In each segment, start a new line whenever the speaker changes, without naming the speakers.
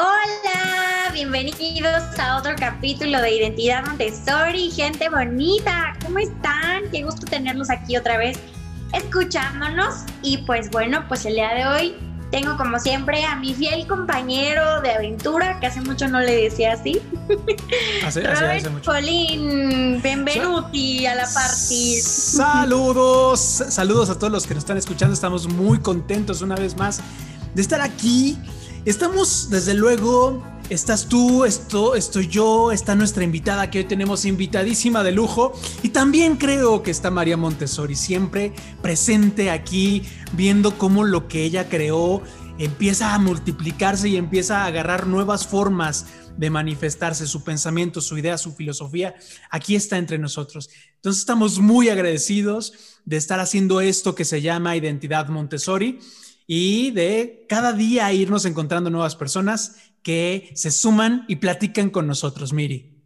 Hola, bienvenidos a otro capítulo de Identidad Montessori, gente bonita, ¿cómo están? Qué gusto tenerlos aquí otra vez escuchándonos y pues bueno, pues el día de hoy tengo como siempre a mi fiel compañero de aventura, que hace mucho no le decía así.
Hace,
Robert
hace mucho.
Benvenuti a la party.
Saludos, saludos a todos los que nos están escuchando. Estamos muy contentos una vez más de estar aquí. Estamos, desde luego, estás tú, esto, estoy yo, está nuestra invitada que hoy tenemos invitadísima de lujo. Y también creo que está María Montessori, siempre presente aquí, viendo cómo lo que ella creó empieza a multiplicarse y empieza a agarrar nuevas formas de manifestarse, su pensamiento, su idea, su filosofía, aquí está entre nosotros. Entonces estamos muy agradecidos de estar haciendo esto que se llama Identidad Montessori y de cada día irnos encontrando nuevas personas que se suman y platican con nosotros, Miri.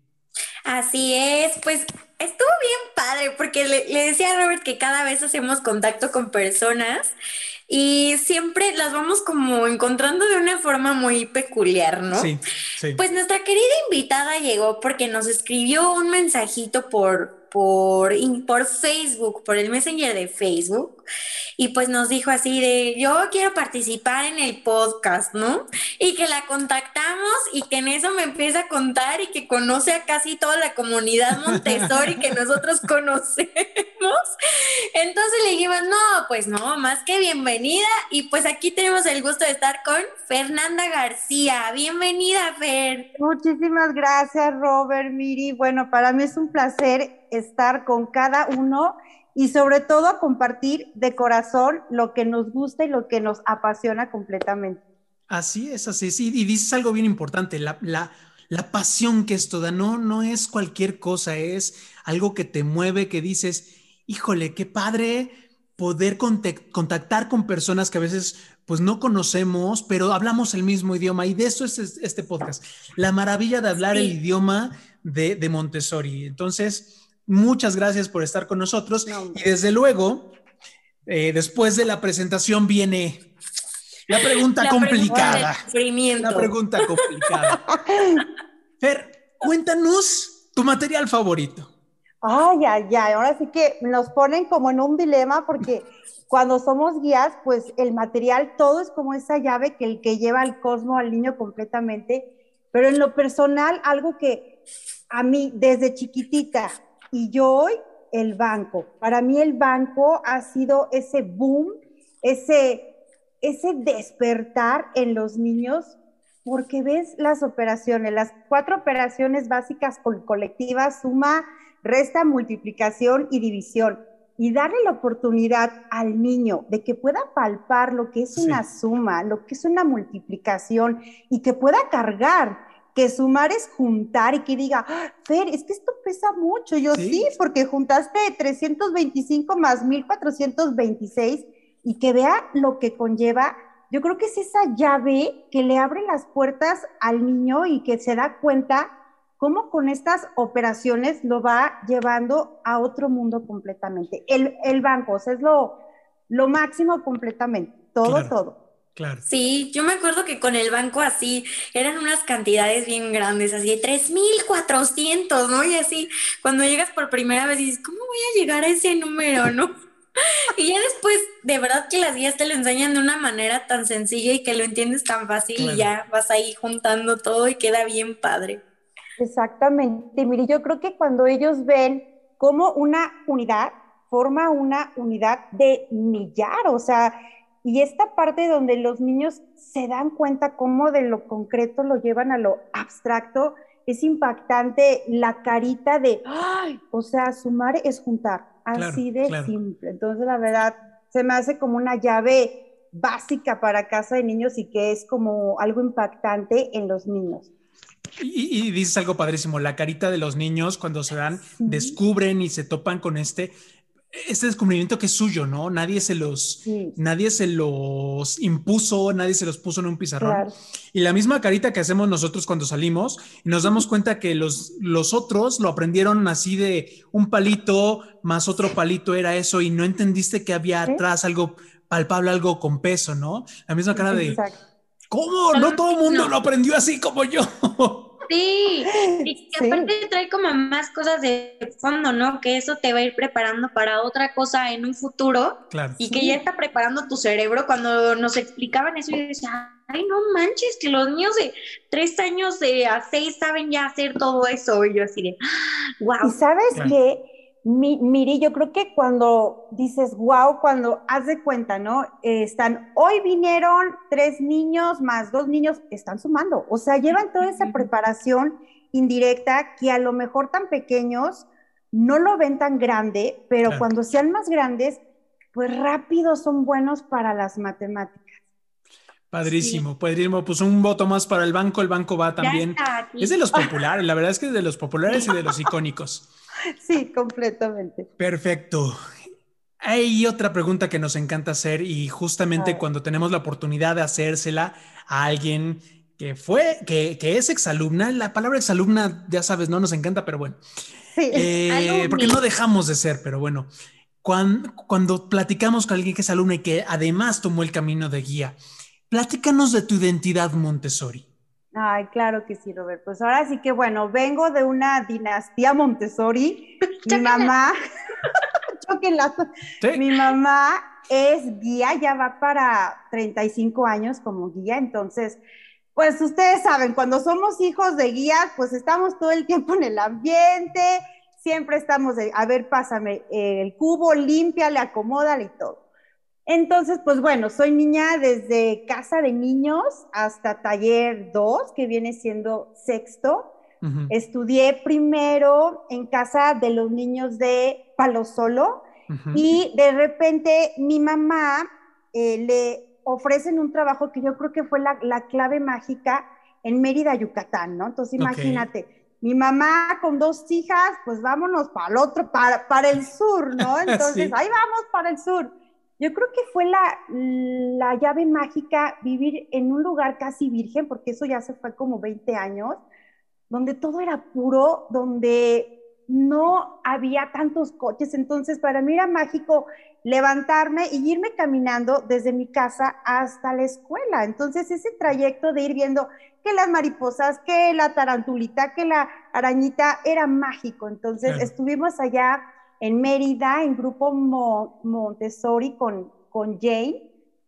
Así es, pues estuvo bien padre porque le, le, decía a Robert que cada vez hacemos contacto con personas y siempre las vamos como encontrando de una forma muy peculiar, ¿no?
Sí, sí.
Pues nuestra querida invitada llegó porque nos escribió un mensajito por, por, por Facebook, por el Messenger de Facebook, y pues nos dijo así de, yo quiero participar en el podcast, ¿no? Y que la contactamos y que en eso me empieza a contar y que conoce a casi toda la comunidad Montessori que nosotros conocemos. Entonces le dijimos, no, pues no, más que bienvenida. Y pues aquí tenemos el gusto de estar con Fernanda García. Bienvenida, Fer.
Muchísimas gracias, Robert, Miri. Bueno, para mí es un placer estar con cada uno y sobre todo compartir de corazón lo que nos gusta y lo que nos apasiona completamente.
Así es, así es. Y, y dices algo bien importante, la, la, la, pasión que esto da, no, no es cualquier cosa, es algo que te mueve, que dices, híjole, qué padre poder contactar con personas que a veces pues no conocemos, pero hablamos el mismo idioma y de eso es este podcast, la maravilla de hablar sí. el idioma de, de Montessori. Entonces, muchas gracias por estar con nosotros. No, y desde luego, eh, después de la presentación viene la pregunta
la
complicada.
Pregunta
la pregunta complicada. Fer, cuéntanos tu material favorito.
Ay, ay, ay, ahora sí que nos ponen como en un dilema porque cuando somos guías, pues el material todo es como esa llave que el que lleva al cosmo al niño completamente, pero en lo personal, algo que a mí desde chiquitita y yo hoy, el banco. Para mí el banco ha sido ese boom, ese, ese despertar en los niños, porque ves las operaciones, las cuatro operaciones básicas colectivas, suma, resta, multiplicación y división. Y darle la oportunidad al niño de que pueda palpar lo que es sí. una suma, lo que es una multiplicación y que pueda cargar que sumar es juntar y que diga, ah, Fer, es que esto pesa mucho. Yo sí, sí porque juntaste 325 más 1426 y que vea lo que conlleva. Yo creo que es esa llave que le abre las puertas al niño y que se da cuenta cómo con estas operaciones lo va llevando a otro mundo completamente. El, el banco, o sea, es lo, lo máximo completamente, todo,
claro.
todo.
Claro.
Sí, yo me acuerdo que con el banco así eran unas cantidades bien grandes, así de 3,400, ¿no? Y así, cuando llegas por primera vez dices, ¿cómo voy a llegar a ese número, no? y ya después, de verdad que las guías te lo enseñan de una manera tan sencilla y que lo entiendes tan fácil claro. y ya vas ahí juntando todo y queda bien padre.
Exactamente, mire, yo creo que cuando ellos ven como una unidad forma una unidad de millar, o sea, y esta parte donde los niños se dan cuenta cómo de lo concreto lo llevan a lo abstracto, es impactante la carita de, ¡ay! O sea, sumar es juntar, así
claro,
de
claro.
simple. Entonces, la verdad, se me hace como una llave básica para casa de niños y que es como algo impactante en los niños.
Y, y, dices algo padrísimo, la carita de los niños cuando se dan, sí. descubren y se topan con este, este descubrimiento que es suyo, ¿no? Nadie se los, sí. nadie se los impuso, nadie se los puso en un pizarrón. Claro. Y la misma carita que hacemos nosotros cuando salimos y nos damos cuenta que los, los otros lo aprendieron así de un palito más otro palito era eso y no entendiste que había atrás algo palpable, algo con peso, ¿no? La misma cara de... Exacto ¿Cómo? No todo el mundo lo aprendió así como yo.
Sí, y que aparte trae como más cosas de fondo, ¿no? Que eso te va a ir preparando para otra cosa en un futuro.
Claro.
Y que ya está preparando tu cerebro. Cuando nos explicaban eso, yo decía, ay, no manches, que los niños de tres años de a seis saben ya hacer todo eso. Y yo así de, wow.
Y sabes que mi, Miri, yo creo que cuando dices, wow, cuando haz de cuenta, ¿no? Eh, están, hoy vinieron tres niños más dos niños, están sumando, o sea, llevan toda esa preparación indirecta que a lo mejor tan pequeños no lo ven tan grande, pero cuando sean más grandes, pues rápido son buenos para las matemáticas.
Padrísimo, padrísimo. Pues un voto más para el banco, el banco va también. Es de los populares, la verdad es que es de los populares y de los icónicos.
Sí, completamente.
Perfecto. Hay otra pregunta que nos encanta hacer y justamente cuando tenemos la oportunidad de hacérsela a alguien que fue, que, es exalumna, la palabra exalumna, ya sabes, no nos encanta, pero bueno. Sí, eh, porque no dejamos de ser, pero bueno. Cuando, cuando platicamos con alguien que es alumna y que además tomó el camino de guía, platícanos de tu identidad Montessori.
Ay, claro que sí, Robert. Pues ahora sí que bueno, vengo de una dinastía Montessori. Mi mamá, mi mamá es guía, ya va para 35 años como guía, entonces, pues ustedes saben, cuando somos hijos de guías, pues estamos todo el tiempo en el ambiente, siempre estamos de, a ver, pásame el cubo, límpiale, acomódale y todo. Entonces, pues bueno, soy niña desde casa de niños hasta taller 2, que viene siendo sexto. Estudié primero en casa de los niños de Palo Solo y de repente mi mamá eh, le ofrecen un trabajo que yo creo que fue la, clave mágica en Mérida, Yucatán, ¿no? Entonces imagínate, mi mamá con dos hijas, pues vámonos para el otro, para, para el sur, ¿no? Entonces ahí vamos para el sur. Yo creo que fue la, la llave mágica vivir en un lugar casi virgen, porque eso ya se fue como 20 años, donde todo era puro, donde no había tantos coches. Entonces, para mí era mágico levantarme y irme caminando desde mi casa hasta la escuela. Entonces, ese trayecto de ir viendo que las mariposas, que la tarantulita, que la arañita, era mágico. Entonces, estuvimos allá en Mérida, en grupo Montessori con, con Jane,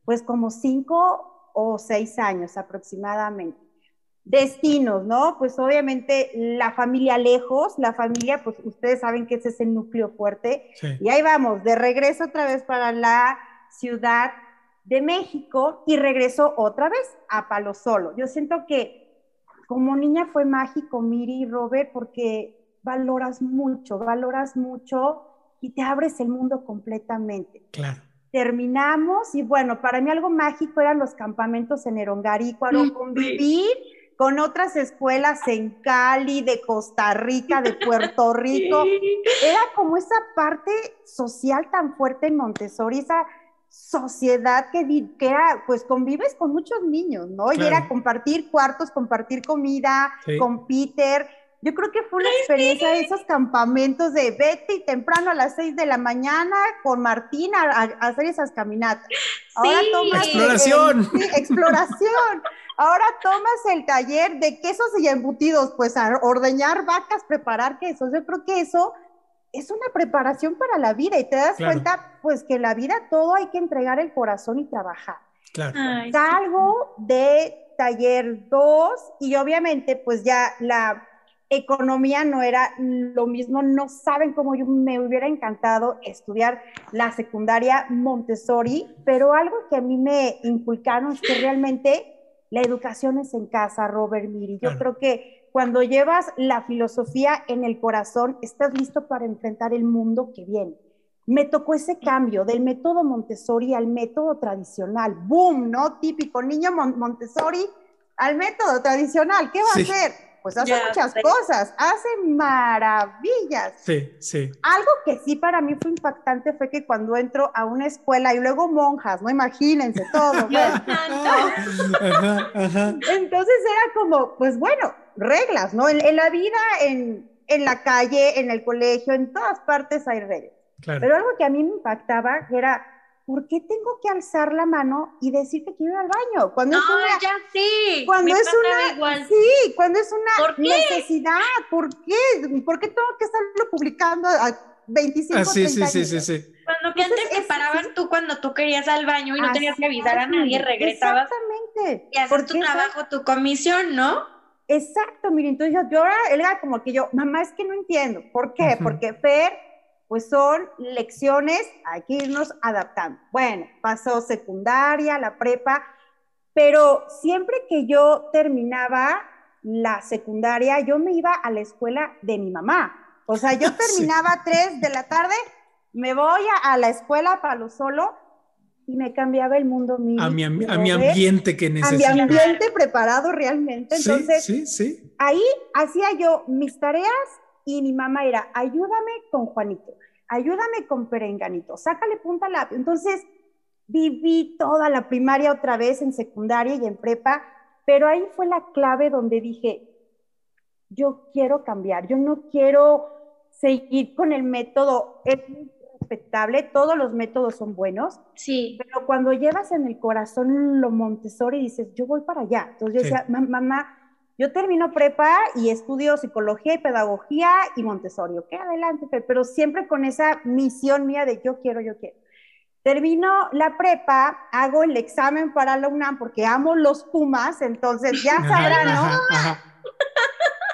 pues como cinco o seis años aproximadamente. Destinos, ¿no? Pues obviamente la familia lejos, la familia, pues ustedes saben que ese es el núcleo fuerte. Y ahí vamos, de regreso otra vez para la Ciudad de México y regreso otra vez a Palo Solo. Yo siento que como niña fue mágico, Miri y Robert, porque valoras mucho, valoras mucho y te abres el mundo completamente.
Claro.
Terminamos y bueno, para mí algo mágico eran los campamentos en Erongarícuaro, convivir con otras escuelas en Cali, de Costa Rica, de Puerto Rico. Era como esa parte social tan fuerte en Montessori, esa sociedad que, que era, pues convives con muchos niños, ¿no? Y era compartir cuartos, compartir comida con Peter yo creo que fue una experiencia de esos campamentos de vete temprano a las 6 de la mañana con Martina a, hacer esas caminatas.
Ahora tomas exploración.
exploración. Ahora tomas el taller de quesos y embutidos, pues a ordeñar vacas, preparar quesos. Yo creo que eso es una preparación para la vida y te das cuenta, pues que en la vida todo hay que entregar el corazón y trabajar.
Claro.
Salgo de taller 2 y obviamente pues ya la economía no era lo mismo, no saben cómo yo me hubiera encantado estudiar la secundaria Montessori, pero algo que a mí me inculcaron es que realmente la educación es en casa, Robert Miri. Yo creo que cuando llevas la filosofía en el corazón, estás listo para enfrentar el mundo que viene. Me tocó ese cambio del método Montessori al método tradicional. ¡Boom! ¿No? Típico niño Montessori al método tradicional. ¿Qué va a hacer? Pues hace muchas cosas, hace maravillas.
Sí, sí.
Algo que sí para mí fue impactante fue que cuando entro a una escuela y luego monjas, no imagínense todo. Entonces era como, pues bueno, reglas, ¿no? En, la vida, en, en, la calle, en el colegio, en todas partes hay reglas. Pero algo que a mí me impactaba era ¿por qué tengo que alzar la mano y decir que quiero ir al baño?
Cuando es una, ya sí.
Cuando es una, sí, cuando es una necesidad, ¿por qué? ¿Por qué tengo que estarlo publicando a 25 ah, sí, sí, sí, sí, sí.
Cuando que antes te paraban tú cuando tú querías al baño y no tenías que avisar a nadie, regresabas. Exactamente. Y hacer tu trabajo, tu comisión, ¿no?
Exacto, mire, entonces yo, yo él era como que yo, mamá, es que no entiendo. ¿Por qué? Porque Fer, pues son lecciones, hay que irnos adaptando. Bueno, pasó secundaria, la prepa, pero siempre que yo terminaba la secundaria, yo me iba a la escuela de mi mamá. O sea, yo terminaba tres de la tarde, me voy a, la escuela para lo solo y me cambiaba el mundo mío.
A mi, a mi ambiente que necesitaba.
A mi ambiente preparado realmente. Entonces, sí, sí, ahí hacía yo mis tareas y mi mamá era, ayúdame con Juanito, ayúdame con Perenganito, sácale punta la... Entonces, viví toda la primaria otra vez en secundaria y en prepa, pero ahí fue la clave donde dije, yo quiero cambiar, yo no quiero seguir con el método, es respetable, todos los métodos son buenos,
sí.
pero cuando llevas en el corazón lo Montessori dices, yo voy para allá. Entonces yo decía, mamá, yo termino prepa y estudio psicología y pedagogía y Montessori, ok, adelante, pero siempre con esa misión mía de yo quiero, yo quiero. Termino la prepa, hago el examen para la UNAM porque amo los Pumas, entonces ya sabrán, ¿no?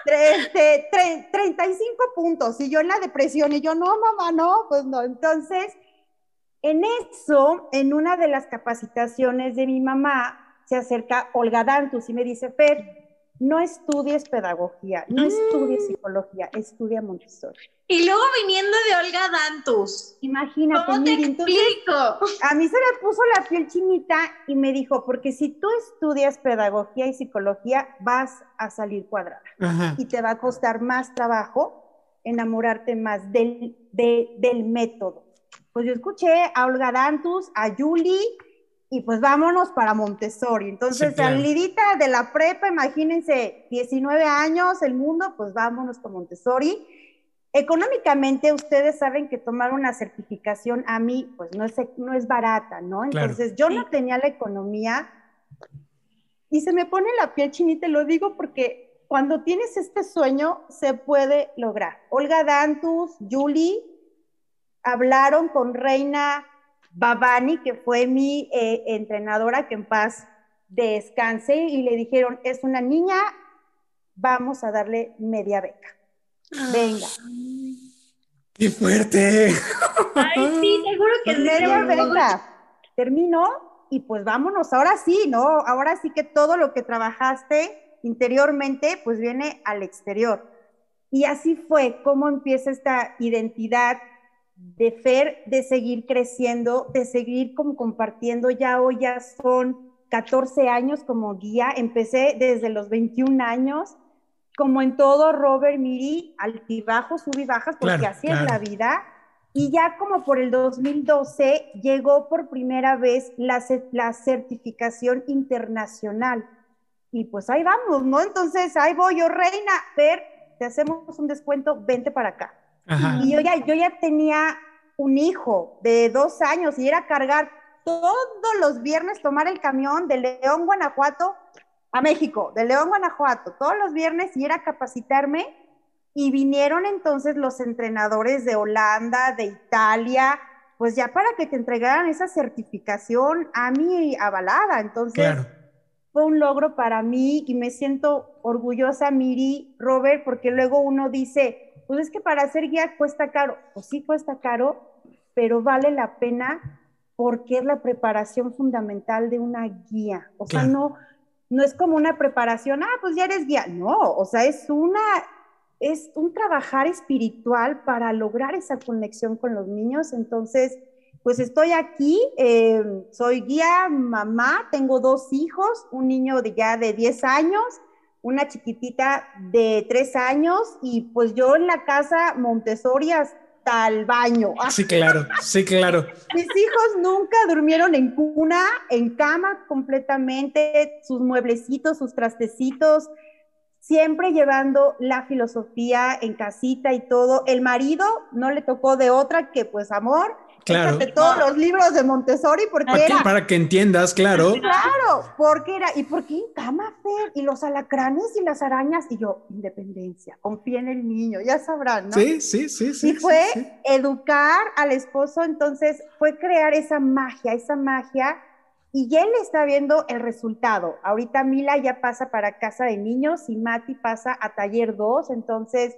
este, 35 puntos y yo en la depresión y yo no, mamá, no, pues no. Entonces, en eso, en una de las capacitaciones de mi mamá, se acerca Olga Dantus y me dice, Fer, no estudies pedagogía, no estudies mm. psicología, estudia Montessori.
Y luego viniendo de Olga Dantus.
Imagínate.
¿Cómo te explico?
a mí se me puso la piel chinita y me dijo, porque si tú estudias pedagogía y psicología, vas a salir cuadrada. Y te va a costar más trabajo enamorarte más del, del método. Pues yo escuché a Olga Dantus, a Julie, y pues vámonos para Montessori. Entonces, salidita de la prepa, imagínense, 19 años, el mundo, pues vámonos con Montessori. Económicamente, ustedes saben que tomar una certificación a mí, pues no es, no es barata, ¿no? Entonces, yo no tenía la economía y se me pone la piel chinita, lo digo porque cuando tienes este sueño, se puede lograr. Olga Dantus, Julie, hablaron con Reina Babani, que fue mi eh, entrenadora, que en paz descanse, y le dijeron, es una niña, vamos a darle media beca. Venga.
¡Qué fuerte!
Ay, sí, seguro que
media beca. Terminó y pues vámonos, ahora sí, ¿no? Ahora sí que todo lo que trabajaste interiormente, pues viene al exterior. Y así fue como empieza esta identidad de Fer, de seguir creciendo, de seguir como compartiendo. Ya hoy ya son 14 años como guía. Empecé desde los 21 años. Como en todo, Robert, Miri, altibajos, sub y bajas, porque así es la vida. Y ya como por el 2012 llegó por primera vez la, la certificación internacional. Y pues ahí vamos, ¿no? Entonces, ahí voy yo, reina, Fer, te hacemos un descuento, vente para acá. Y yo ya, yo ya tenía un hijo de dos años y era cargar todos los viernes, tomar el camión de León, Guanajuato a México, de León, Guanajuato, todos los viernes y era capacitarme. Y vinieron entonces los entrenadores de Holanda, de Italia, pues ya para que te entregaran esa certificación a mí avalada. Entonces, fue un logro para mí y me siento orgullosa, Miri, Robert, porque luego uno dice, pues es que para ser guía cuesta caro. Pues sí cuesta caro, pero vale la pena porque es la preparación fundamental de una guía. O sea, no, no es como una preparación, ah, pues ya eres guía. No, o sea, es una, es un trabajar espiritual para lograr esa conexión con los niños. Entonces, pues estoy aquí, eh, soy guía, mamá, tengo dos hijos, un niño de ya de 10 años una chiquitita de tres años y pues yo en la casa Montessori hasta el baño.
Sí, claro, sí, claro.
Mis hijos nunca durmieron en cuna, en cama completamente, sus mueblecitos, sus trastecitos, siempre llevando la filosofía en casita y todo. El marido no le tocó de otra que pues amor
Claro.
todos los libros de Montessori porque
¿Para,
era...
qué? para que entiendas, claro.
Claro, porque era, ¿y por qué en cama, Fer? Y los alacranes y las arañas, y yo, independencia, confía en el niño, ya sabrán, ¿no?
Sí, sí, sí, sí.
Y fue
sí, sí.
educar al esposo, entonces fue crear esa magia, esa magia, y ya él está viendo el resultado. Ahorita Mila ya pasa para casa de niños y Mati pasa a taller 2, entonces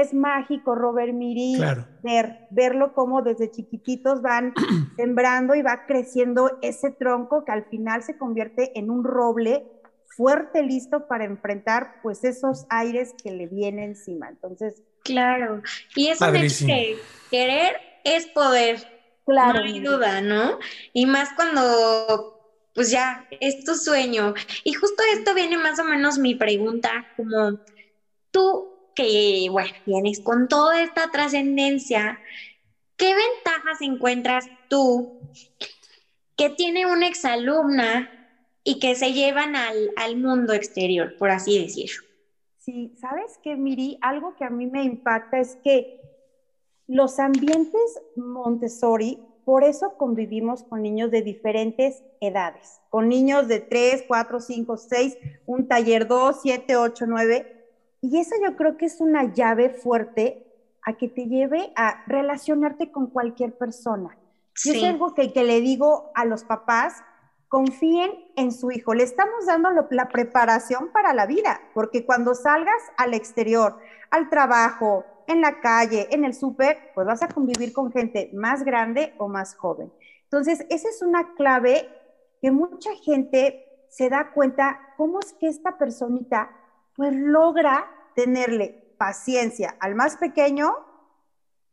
es mágico, Robert Miri,
Claro.
ver, verlo como desde chiquititos van sembrando y va creciendo ese tronco que al final se convierte en un roble fuerte, listo para enfrentar pues esos aires que le vienen encima. Entonces,
Claro. Y es un hecho
Padrísimo.
que querer es poder.
claro.
No hay duda, ¿no? Y más cuando, pues ya, es tu sueño. Y justo esto viene más o menos mi pregunta, como tú que, bueno, vienes con toda esta trascendencia, ¿qué ventajas encuentras tú que tiene una exalumna y que se llevan al, al mundo exterior, por así decirlo?
Sí, ¿sabes qué, Miri? Algo que a mí me impacta es que los ambientes Montessori, por eso convivimos con niños de diferentes edades, con niños de 3, 4, 5, 6, un taller 2, 7, 8, 9. Y esa yo creo que es una llave fuerte a que te lleve a relacionarte con cualquier persona. Y
Sí.
es algo que, que le digo a los papás, confíen en su hijo. Le estamos dando lo- la preparación para la vida, porque cuando salgas al exterior, al trabajo, en la calle, en el súper, pues vas a convivir con gente más grande o más joven. Entonces, esa es una clave que mucha gente se da cuenta cómo es que esta personita pues logra tenerle paciencia al más pequeño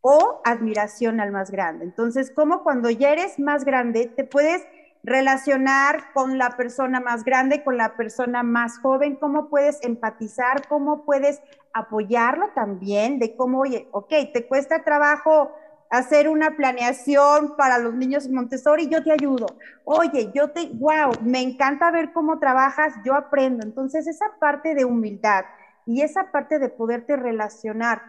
o admiración al más grande. Entonces, como cuando ya eres más grande, te puedes relacionar con la persona más grande, con la persona más joven, cómo puedes empatizar, cómo puedes apoyarlo también, de cómo, oye, ok, te cuesta trabajo hacer una planeación para los niños Montessori, yo te ayudo. Oye, yo te, wow, me encanta ver cómo trabajas, yo aprendo. Entonces, esa parte de humildad y esa parte de poderte relacionar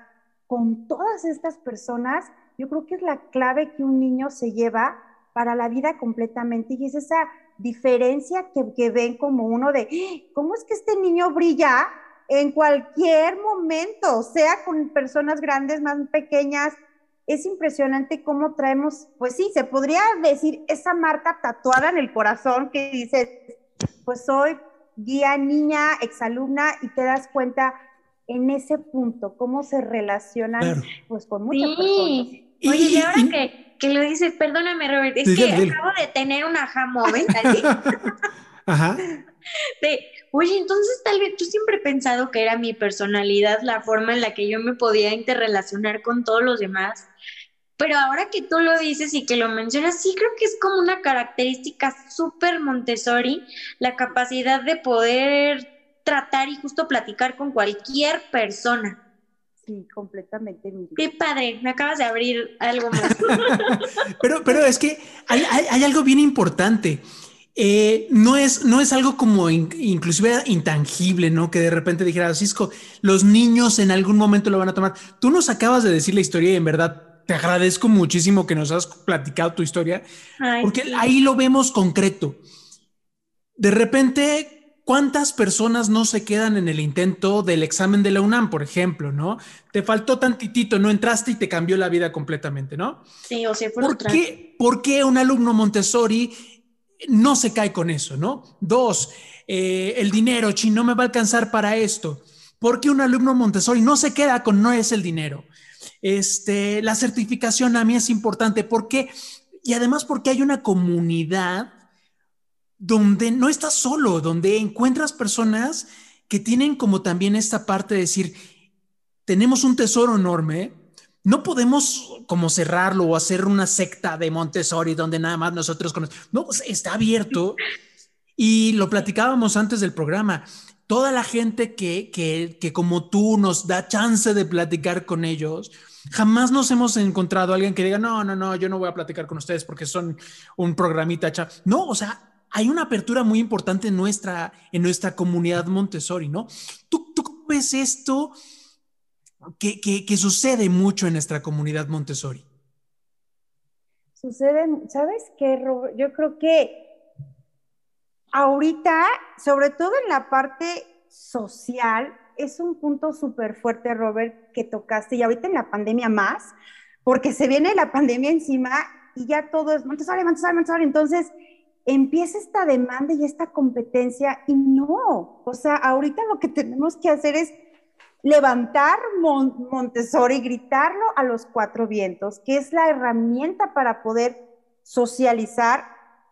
con todas estas personas, yo creo que es la clave que un niño se lleva para la vida completamente y es esa diferencia que, que ven como uno de, "Ah, ¿cómo es que este niño brilla en cualquier momento, sea con personas grandes, más pequeñas? Es impresionante cómo traemos, pues sí, se podría decir esa marca tatuada en el corazón que dice, pues soy guía niña, exalumna y te das cuenta en ese punto cómo se relacionan
Claro.
pues con muchas
Sí.
personas.
Oye, y,
Y-
ahora
y-
que, que lo dices, perdóname, Robert, es que acabo de tener una aha moment así,
Ajá.
de, oye, entonces tal vez yo siempre he pensado que era mi personalidad, la forma en la que yo me podía interrelacionar con todos los demás, pero ahora que tú lo dices y que lo mencionas, sí creo que es como una característica súper Montessori, la capacidad de poder tratar y justo platicar con cualquier persona.
Sí, completamente.
Qué padre, me acabas de abrir algo más.
Pero, pero es que hay, hay- hay algo bien importante. Eh, no, es, no es algo como in- inclusive intangible, ¿no? Que de repente dijera, Cisco, los niños en algún momento lo van a tomar. Tú nos acabas de decir la historia y en verdad te agradezco muchísimo que nos has platicado tu historia,
Ay,
porque
sí.
ahí lo vemos concreto. De repente, ¿cuántas personas no se quedan en el intento del examen de la UNAM, por ejemplo, ¿no? Te faltó tantitito, no entraste y te cambió la vida completamente, ¿no?
Sí, o sea, fue
¿Por qué, por qué un alumno Montessori no se cae con eso, no? Dos, eh, el dinero, chi, no me va a alcanzar para esto. ¿Por qué un alumno Montessori no se queda con no es el dinero? Este, la certificación a mí es importante. ¿Por qué? Y además porque hay una comunidad donde no estás solo, donde encuentras personas que tienen como también esta parte de decir, tenemos un tesoro enorme, no podemos como cerrarlo o hacer una secta de Montessori donde nada más nosotros conocemos. No, pues, está abierto. Y lo platicábamos antes del programa. Toda la gente que, que, que como tú nos da chance de platicar con ellos, jamás nos hemos encontrado a alguien que diga, no, no, no, yo no voy a platicar con ustedes porque son un programita. cha-". No, o sea, hay una apertura muy importante en nuestra, en nuestra comunidad Montessori, ¿no? ¿Tú, tú ves esto? que, que, que sucede mucho en nuestra comunidad Montessori.
Sucede, ¿sabes qué, Yo creo que ahorita, sobre todo en la parte social, es un punto súper fuerte, Robert, que tocaste, y ahorita en la pandemia más, porque se viene la pandemia encima y ya todo es Montessori, Montessori, Montessori. Entonces, empieza esta demanda y esta competencia y no, o sea, ahorita lo que tenemos que hacer es levantar Montessori, gritarlo a los cuatro vientos, que es la herramienta para poder socializar,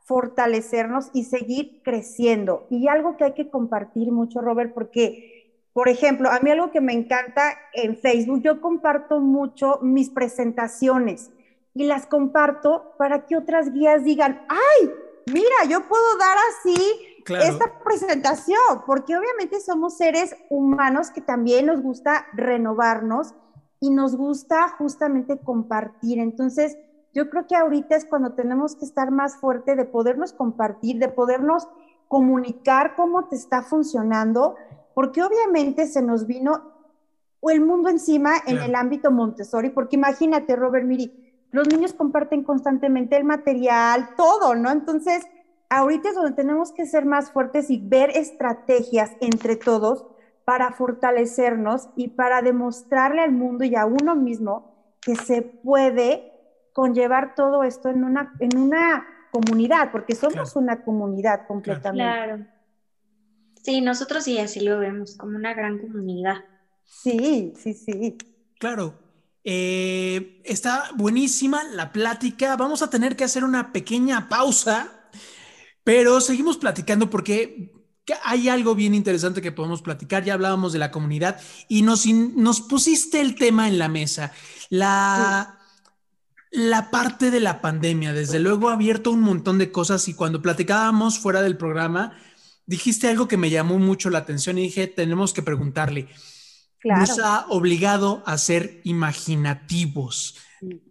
fortalecernos y seguir creciendo. Y algo que hay que compartir mucho, Robert, porque, por ejemplo, a mí algo que me encanta en Facebook, yo comparto mucho mis presentaciones y las comparto para que otras guías digan, ay, mira, yo puedo dar así esta presentación, porque obviamente somos seres humanos que también nos gusta renovarnos y nos gusta justamente compartir. Entonces, yo creo que ahorita es cuando tenemos que estar más fuerte de podernos compartir, de podernos comunicar cómo te está funcionando, porque obviamente se nos vino el mundo encima en el ámbito Montessori, porque imagínate, Robert Miri, los niños comparten constantemente el material, todo, ¿no? Entonces, ahorita es donde tenemos que ser más fuertes y ver estrategias entre todos para fortalecernos y para demostrarle al mundo y a uno mismo que se puede conllevar todo esto en una, en una comunidad, porque somos una comunidad completamente.
Claro. Sí, nosotros sí así lo vemos, como una gran comunidad.
Sí, sí, sí.
Claro. Eh, está buenísima la plática. Vamos a tener que hacer una pequeña pausa pero seguimos platicando porque hay algo bien interesante que podemos platicar. Ya hablábamos de la comunidad y nos, nos pusiste el tema en la mesa. La, la parte de la pandemia, desde luego, ha abierto un montón de cosas y cuando platicábamos fuera del programa, dijiste algo que me llamó mucho la atención y dije, tenemos que preguntarle. Nos ha obligado a ser imaginativos,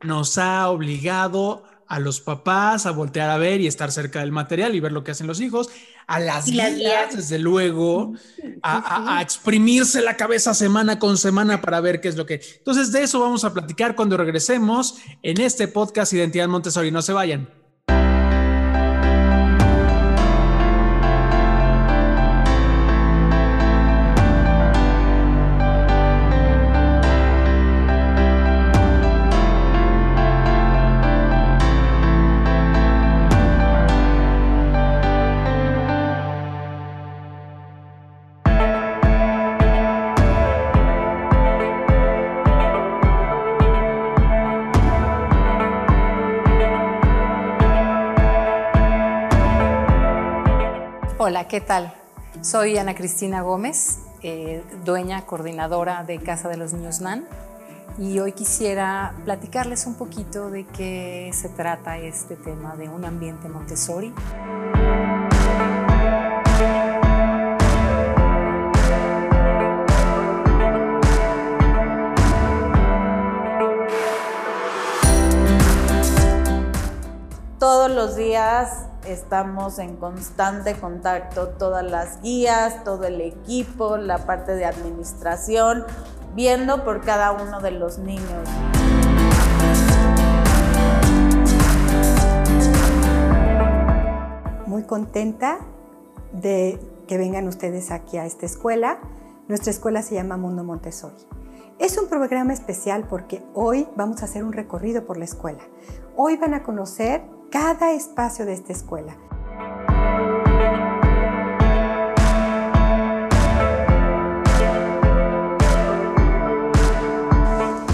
nos ha obligado a los papás a voltear a ver y estar cerca del material y ver lo que hacen los hijos, a las guías, desde luego, a, a, exprimirse la cabeza semana con semana para ver qué es lo que... Entonces de eso vamos a platicar cuando regresemos en este podcast Identidad Montessori. No se vayan.
¿Qué tal? Soy Ana Cristina Gómez, eh, dueña, coordinadora de Casa de los Niños NAN, y hoy quisiera platicarles un poquito de qué se trata este tema de un ambiente Montessori.
Todos los días estamos en constante contacto, todas las guías, todo el equipo, la parte de administración, viendo por cada uno de los niños.
Muy contenta de que vengan ustedes aquí a esta escuela. Nuestra escuela se llama Mundo Montessori. Es un programa especial porque hoy vamos a hacer un recorrido por la escuela. Hoy van a conocer cada espacio de esta escuela.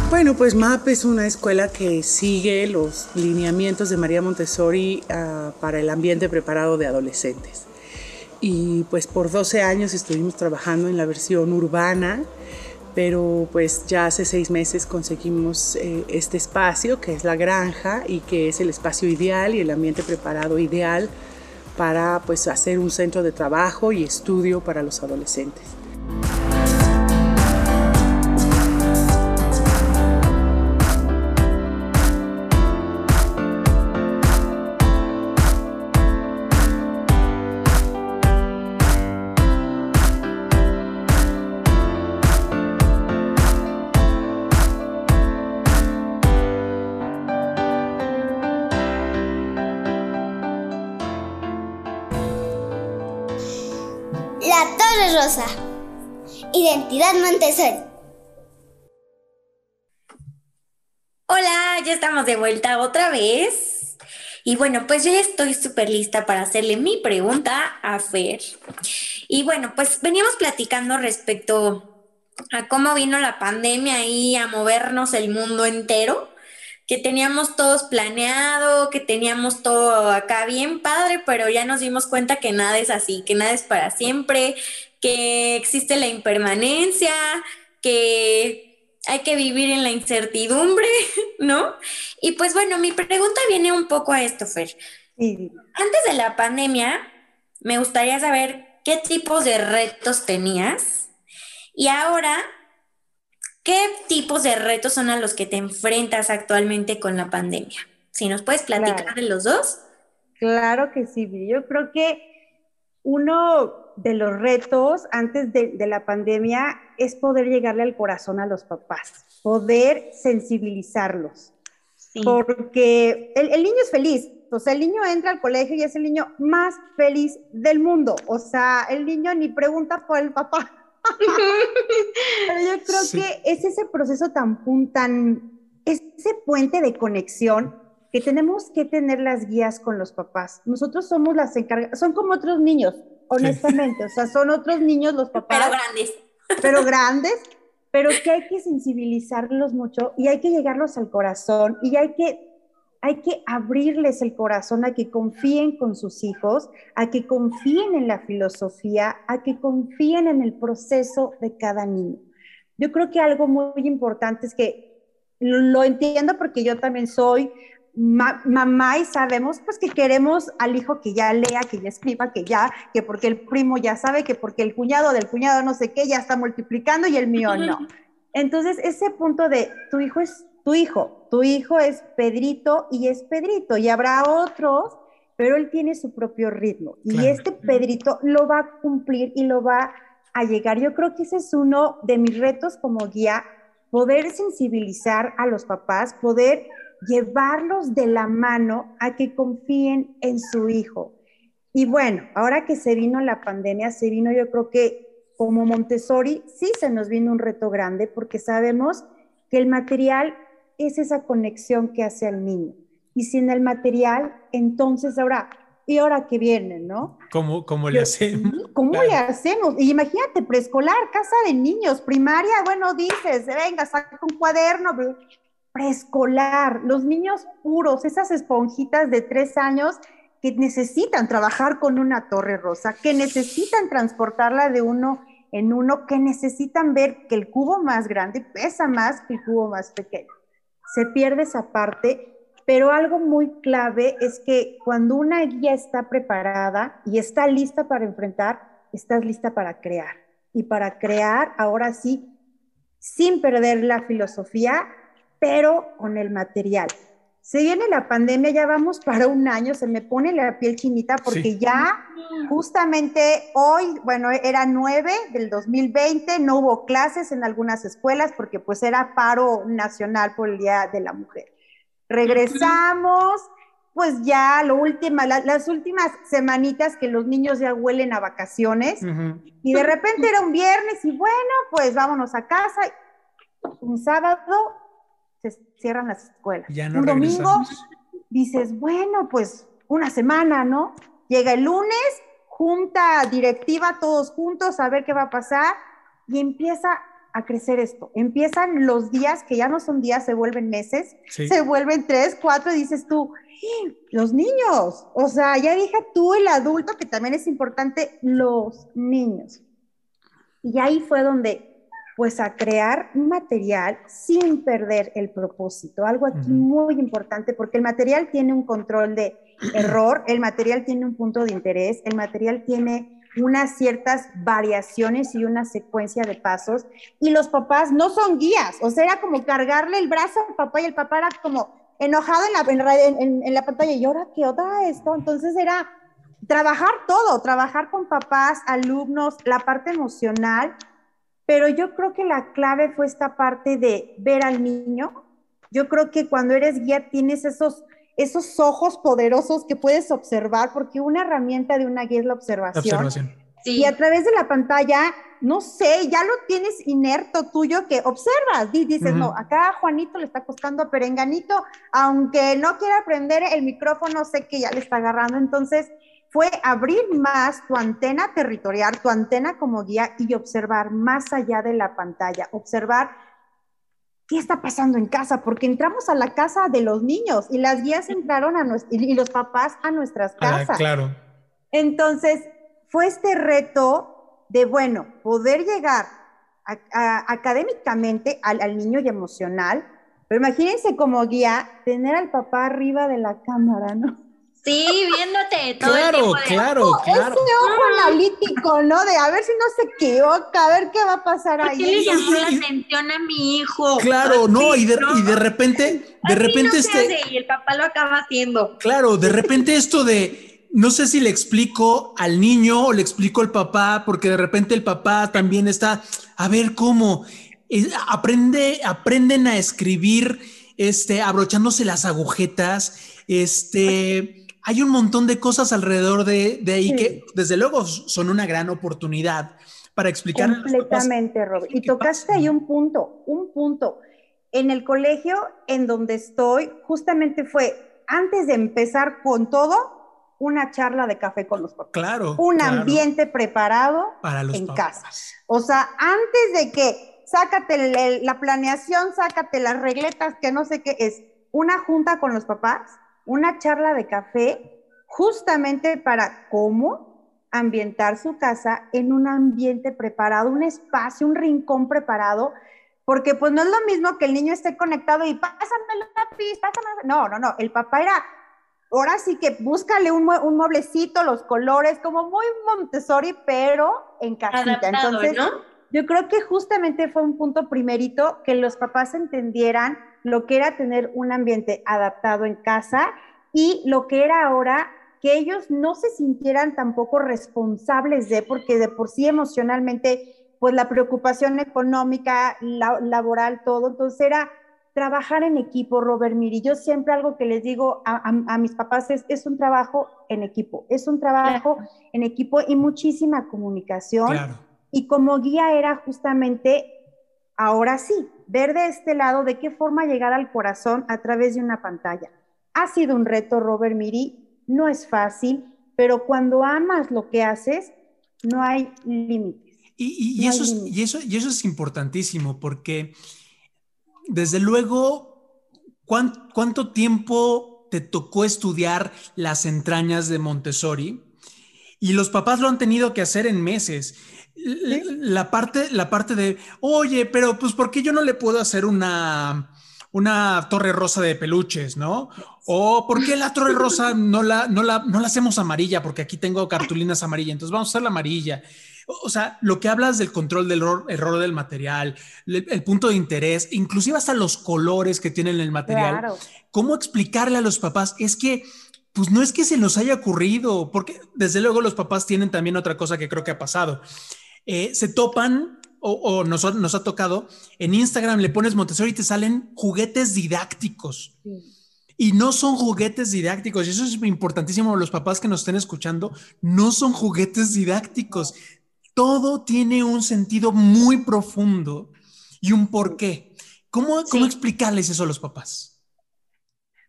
Bueno, pues MAP es una escuela que sigue los lineamientos de María Montessori ah, para el ambiente preparado de adolescentes. Y pues por 12 años estuvimos trabajando en la versión urbana pero pues ya hace seis meses conseguimos eh, este espacio que es la granja y que es el espacio ideal y el ambiente preparado ideal para pues hacer un centro de trabajo y estudio para los adolescentes.
Identidad Montessori.
Hola, ya estamos de vuelta otra vez. Y bueno, pues yo ya estoy súper lista para hacerle mi pregunta a Fer. Y bueno, pues veníamos platicando respecto a cómo vino la pandemia y a movernos el mundo entero, que teníamos todos planeado, que teníamos todo acá bien padre, pero ya nos dimos cuenta que nada es así, que nada es para siempre, que existe la impermanencia, que hay que vivir en la incertidumbre, ¿no? Y pues bueno, mi pregunta viene un poco a esto, Fer. Antes de la pandemia, me gustaría saber qué tipos de retos tenías y ahora, ¿qué tipos de retos son a los que te enfrentas actualmente con la pandemia? Si nos puedes platicar de los dos.
Claro que sí, yo creo que uno de los retos antes de, la pandemia es poder llegarle al corazón a los papás, poder sensibilizarlos. Porque el, niño es feliz, o sea, el niño entra al colegio y es el niño más feliz del mundo. O sea, el niño ni pregunta por el papá. Pero yo creo que es ese proceso tan, tan, ese puente de conexión que tenemos que tener las guías con los papás. Nosotros somos las encargadas, son como otros niños, honestamente, o sea, son otros niños los papás.
Pero grandes.
Pero grandes, pero que hay que sensibilizarlos mucho y hay que llegarlos al corazón y hay que, hay que abrirles el corazón a que confíen con sus hijos, a que confíen en la filosofía, a que confíen en el proceso de cada niño. Yo creo que algo muy importante es que lo entiendo porque yo también soy mamá y sabemos pues que queremos al hijo que ya lea, que ya escriba, que ya, que porque el primo ya sabe, que porque el cuñado del cuñado no sé qué ya está multiplicando y el mío no. Entonces, ese punto de tu hijo es tu hijo, tu hijo es Pedrito y es Pedrito y habrá otros, pero él tiene su propio ritmo y este Pedrito lo va a cumplir y lo va a llegar. Yo creo que ese es uno de mis retos como guía, poder sensibilizar a los papás, poder llevarlos de la mano a que confíen en su hijo. Y bueno, ahora que se vino la pandemia, se vino yo creo que como Montessori sí se nos vino un reto grande porque sabemos que el material es esa conexión que hace al niño. Y sin el material, entonces ahora, ¿y ahora qué viene, no?
¿Cómo, cómo le hacemos?
¿Cómo le hacemos? Y imagínate, preescolar, casa de niños, primaria, bueno, dices, venga, saca un cuaderno, preescolar, los niños puros, esas esponjitas de tres años que necesitan trabajar con una torre rosa, que necesitan transportarla de uno en uno, que necesitan ver que el cubo más grande pesa más que el cubo más pequeño. Se pierde esa parte, pero algo muy clave es que cuando una guía está preparada y está lista para enfrentar, estás lista para crear. Y para crear, ahora sí, sin perder la filosofía, pero con el material. Se viene la pandemia, ya vamos para un año, se me pone la piel chinita porque ya justamente hoy, bueno, era 9 del 2020, no hubo clases en algunas escuelas porque pues era paro nacional por el Día de la Mujer. Regresamos, pues ya lo última, las últimas semanitas que los niños ya huelen a vacaciones y de repente era un viernes y bueno, pues vámonos a casa. Un sábado se cierran las escuelas. un domingo dices, bueno, pues una semana, ¿no? Llega el lunes, junta directiva, todos juntos, a ver qué va a pasar, y empieza a crecer esto. Empiezan los días, que ya no son días, se vuelven meses, se vuelven tres, cuatro, y dices tú, los niños, o sea, ya dije tú el adulto, que también es importante, los niños. Y ahí fue donde pues a crear material sin perder el propósito. Algo aquí muy importante porque el material tiene un control de error, el material tiene un punto de interés, el material tiene unas ciertas variaciones y una secuencia de pasos y los papás no son guías, o sea, era como cargarle el brazo al papá y el papá era como enojado en la, en, la pantalla y ahora qué otra esto, entonces era trabajar todo, trabajar con papás, alumnos, la parte emocional pero yo creo que la clave fue esta parte de ver al niño. Yo creo que cuando eres guía tienes esos, esos ojos poderosos que puedes observar, porque una herramienta de una guía es la observación. Y a través de la pantalla, no sé, ya lo tienes inerto tuyo que observas, dices, no, acá a Juanito le está costando a Perenganito, aunque no quiera aprender el micrófono, sé que ya le está agarrando. Entonces, fue abrir más tu antena territorial, tu antena como guía y observar más allá de la pantalla, observar qué está pasando en casa, porque entramos a la casa de los niños y las guías entraron a y los papás a nuestras casas.
Ah, claro.
Entonces, fue este reto de, bueno, poder llegar académicamente al, al niño y emocional, pero imagínense como guía tener al papá arriba de la cámara, ¿no?
Sí, viéndote todo
claro,
el tiempo.
claro, claro.
Ese ojo analítico, ¿no? De a ver si no se equivoca, a ver qué va a pasar
¿Por
ahí.
qué le llamó la atención a mi hijo?
Claro, no, y de, y de repente, de
Así
repente
no se
este,
hace, y el papá lo acaba haciendo.
claro, de repente esto de, no sé si le explico al niño o le explico al papá, porque de repente el papá también está, a ver cómo, eh, aprende, aprenden a escribir, este, abrochándose las agujetas, este, hay un montón de cosas alrededor de, de ahí
Sí.
que desde luego son una gran oportunidad para explicar.
Completamente, Robert. Y tocaste
pasa,
ahí un punto, un punto. En el colegio en donde estoy, justamente fue antes de empezar con todo, una charla de café con los papás.
Claro.
Un
claro,
ambiente preparado
para los
en
papás.
casa. O sea, antes de que sácate el- el- la planeación, sácate las regletas, que no sé qué, es una junta con los papás, una charla de café, justamente para cómo ambientar su casa en un ambiente preparado, un espacio, un rincón preparado, porque pues no es lo mismo que el niño esté conectado y pásame el lápiz, pásame. No, no, no, el papá era, ahora sí que búscale un, mue- un mueblecito, los colores, como muy Montessori, pero en casita.
Adaptado,
Entonces,
¿no?
yo creo que justamente fue un punto primerito que los papás entendieran lo que era tener un ambiente adaptado en casa y lo que era ahora que ellos no se sintieran tampoco responsables de, porque de por sí emocionalmente, pues la preocupación económica, la- laboral, todo, entonces era trabajar en equipo, Robert Miri. Yo siempre algo que les digo a, a- a mis papás es, es un trabajo en equipo, es un trabajo en equipo y muchísima comunicación.
Claro.
Y como guía era justamente, ahora sí, ver de este lado de qué forma llegar al corazón a través de una pantalla. Ha sido un reto, Robert Miri, no es fácil, pero cuando amas lo que haces, no hay límites.
Y,
No
eso es,
límite.
y, eso, y eso es importantísimo porque, desde luego, ¿cuán- ¿cuánto tiempo te tocó estudiar las entrañas de Montessori? Y los papás lo han tenido que hacer en meses. La, parte, la parte de, oye, pero pues, ¿por qué yo no le puedo hacer una, una torre rosa de peluches, no? O ¿por qué la torre rosa no la, no la, no la hacemos amarilla? Porque aquí tengo cartulinas amarillas, entonces vamos a hacer la amarilla. O sea, lo que hablas del control del error, error del material, el, el punto de interés, inclusive hasta los colores que tienen el material.
Claro.
¿Cómo explicarle a los papás? Es que, pues no es que se nos haya ocurrido, porque desde luego los papás tienen también otra cosa que creo que ha pasado. Eh, se topan o, o nos, ha- nos ha tocado, en Instagram le pones Montessori y te salen juguetes didácticos. Y no son juguetes didácticos, y eso es importantísimo los papás que nos estén escuchando, no son juguetes didácticos. Todo tiene un sentido muy profundo y un porqué. ¿Cómo, cómo explicarles eso a los papás?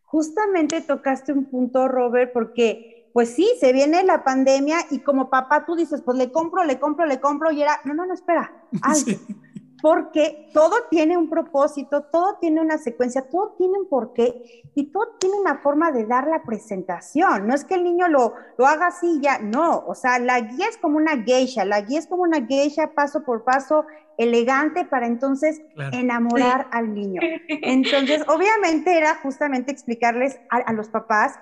Justamente tocaste un punto, Robert, porque pues sí, se viene la pandemia y como papá tú dices, pues le compro, le compro, le compro y era, no, no, no, espera, alto.
Sí.
Porque todo tiene un propósito, todo tiene una secuencia, todo tiene un porqué y todo tiene una forma de dar la presentación. No es que el niño lo, lo haga así ya, no. O sea, la guía es como una geisha, la guía es como una geisha paso por paso, elegante para entonces
Claro.
enamorar al niño. Entonces, obviamente era justamente explicarles a, a los papás